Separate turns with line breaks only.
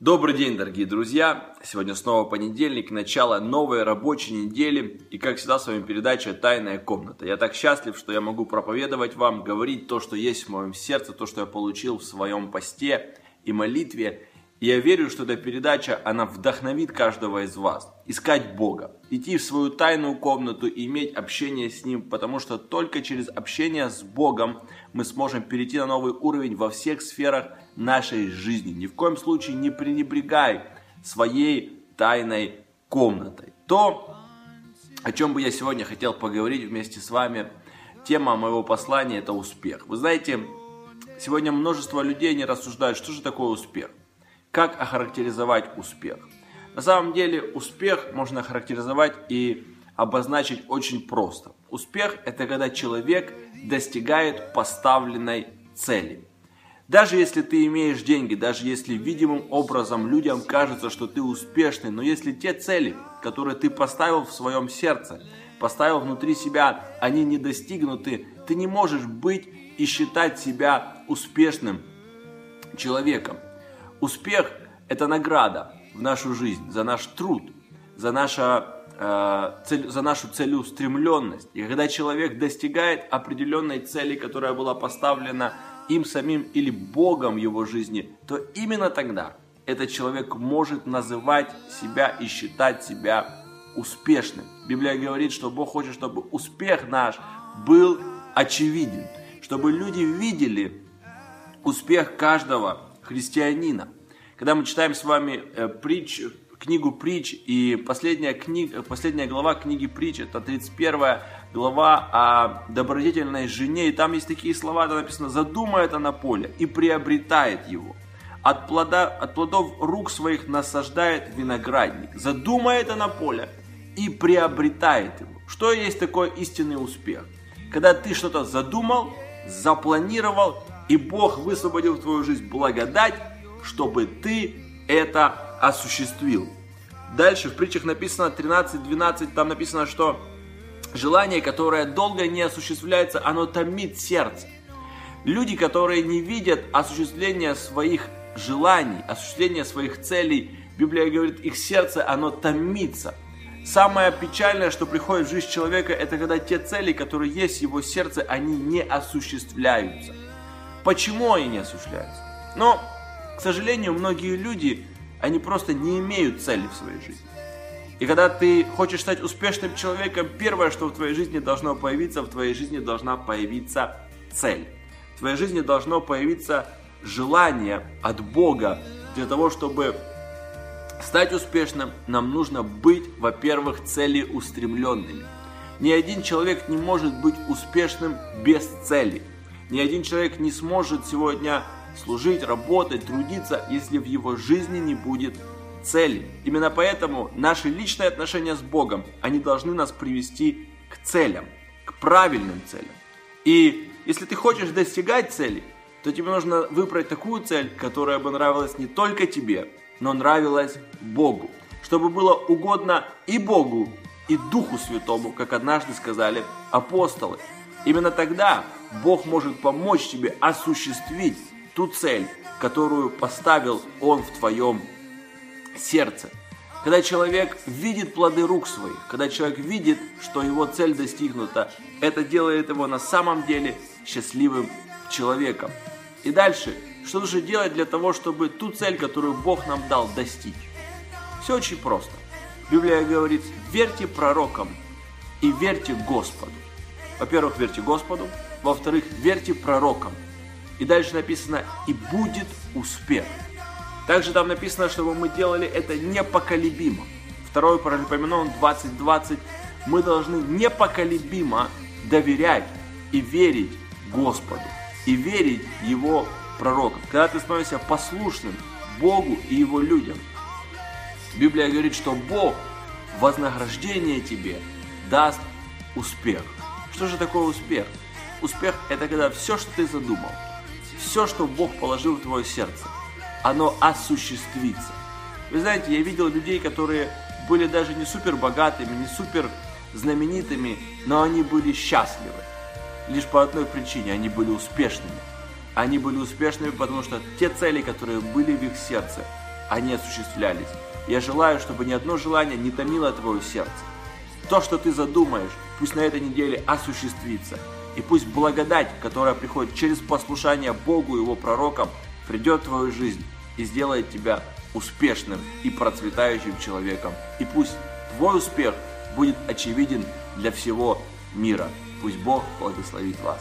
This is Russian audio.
Добрый день, дорогие друзья! Сегодня снова понедельник, начало новой рабочей недели. И, как всегда, с вами передача «Тайная комната». Я так счастлив, что я могу проповедовать вам, говорить то, что есть в моем сердце, то, что я получил в своем посте и молитве. Я верю, что эта передача, она вдохновит каждого из вас. Искать Бога, идти в свою тайную комнату и иметь общение с Ним, потому что только через общение с Богом мы сможем перейти на новый уровень во всех сферах нашей жизни. Ни в коем случае не пренебрегай своей тайной комнатой. То, о чем бы я сегодня хотел поговорить вместе с вами, тема моего послания – это успех. Вы знаете, сегодня множество людей не рассуждают, что же такое успех – как охарактеризовать успех? На самом деле успех можно охарактеризовать и обозначить очень просто. Успех – это когда человек достигает поставленной цели. Даже если ты имеешь деньги, даже если видимым образом людям кажется, что ты успешный, но если те цели, которые ты поставил в своем сердце, поставил внутри себя, они не достигнуты, ты не можешь быть и считать себя успешным человеком. Успех – это награда в нашу жизнь за наш труд, за, наша, э, цель, за нашу целеустремленность. И когда человек достигает определенной цели, которая была поставлена им самим или Богом в его жизни, то именно тогда этот человек может называть себя и считать себя успешным. Библия говорит, что Бог хочет, чтобы успех наш был очевиден, чтобы люди видели успех каждого христианина. Когда мы читаем с вами э, притч, книгу притч, и последняя, книга, последняя глава книги притч, это 31 глава о добродетельной жене, и там есть такие слова, там написано «задумает она поле и приобретает его». От, плода, от плодов рук своих насаждает виноградник. Задумает она поле и приобретает его. Что есть такой истинный успех? Когда ты что-то задумал, запланировал и Бог высвободил в твою жизнь благодать, чтобы ты это осуществил. Дальше в притчах написано 13-12, там написано, что желание, которое долго не осуществляется, оно томит сердце. Люди, которые не видят осуществления своих желаний, осуществления своих целей, Библия говорит, их сердце, оно томится. Самое печальное, что приходит в жизнь человека, это когда те цели, которые есть в его сердце, они не осуществляются. Почему они не осуществляются? Но, к сожалению, многие люди, они просто не имеют цели в своей жизни. И когда ты хочешь стать успешным человеком, первое, что в твоей жизни должно появиться, в твоей жизни должна появиться цель. В твоей жизни должно появиться желание от Бога для того, чтобы стать успешным, нам нужно быть, во-первых, целеустремленными. Ни один человек не может быть успешным без цели. Ни один человек не сможет сегодня служить, работать, трудиться, если в его жизни не будет цели. Именно поэтому наши личные отношения с Богом, они должны нас привести к целям, к правильным целям. И если ты хочешь достигать цели, то тебе нужно выбрать такую цель, которая бы нравилась не только тебе, но нравилась Богу. Чтобы было угодно и Богу, и Духу Святому, как однажды сказали апостолы. Именно тогда Бог может помочь тебе осуществить ту цель, которую поставил Он в твоем сердце. Когда человек видит плоды рук своих, когда человек видит, что его цель достигнута, это делает его на самом деле счастливым человеком. И дальше, что же делать для того, чтобы ту цель, которую Бог нам дал, достичь? Все очень просто. Библия говорит, верьте пророкам и верьте Господу. Во-первых, верьте Господу. Во-вторых, верьте пророкам. И дальше написано, и будет успех. Также там написано, чтобы мы делали это непоколебимо. Второй Паралипоменон 20.20. Мы должны непоколебимо доверять и верить Господу. И верить Его пророкам. Когда ты становишься послушным Богу и Его людям. Библия говорит, что Бог вознаграждение тебе даст успех. Что же такое успех? Успех – это когда все, что ты задумал, все, что Бог положил в твое сердце, оно осуществится. Вы знаете, я видел людей, которые были даже не супер богатыми, не супер знаменитыми, но они были счастливы. Лишь по одной причине, они были успешными. Они были успешными, потому что те цели, которые были в их сердце, они осуществлялись. Я желаю, чтобы ни одно желание не томило твое сердце. То, что ты задумаешь, пусть на этой неделе осуществится. И пусть благодать, которая приходит через послушание Богу и Его пророкам, придет в твою жизнь и сделает тебя успешным и процветающим человеком. И пусть твой успех будет очевиден для всего мира. Пусть Бог благословит вас.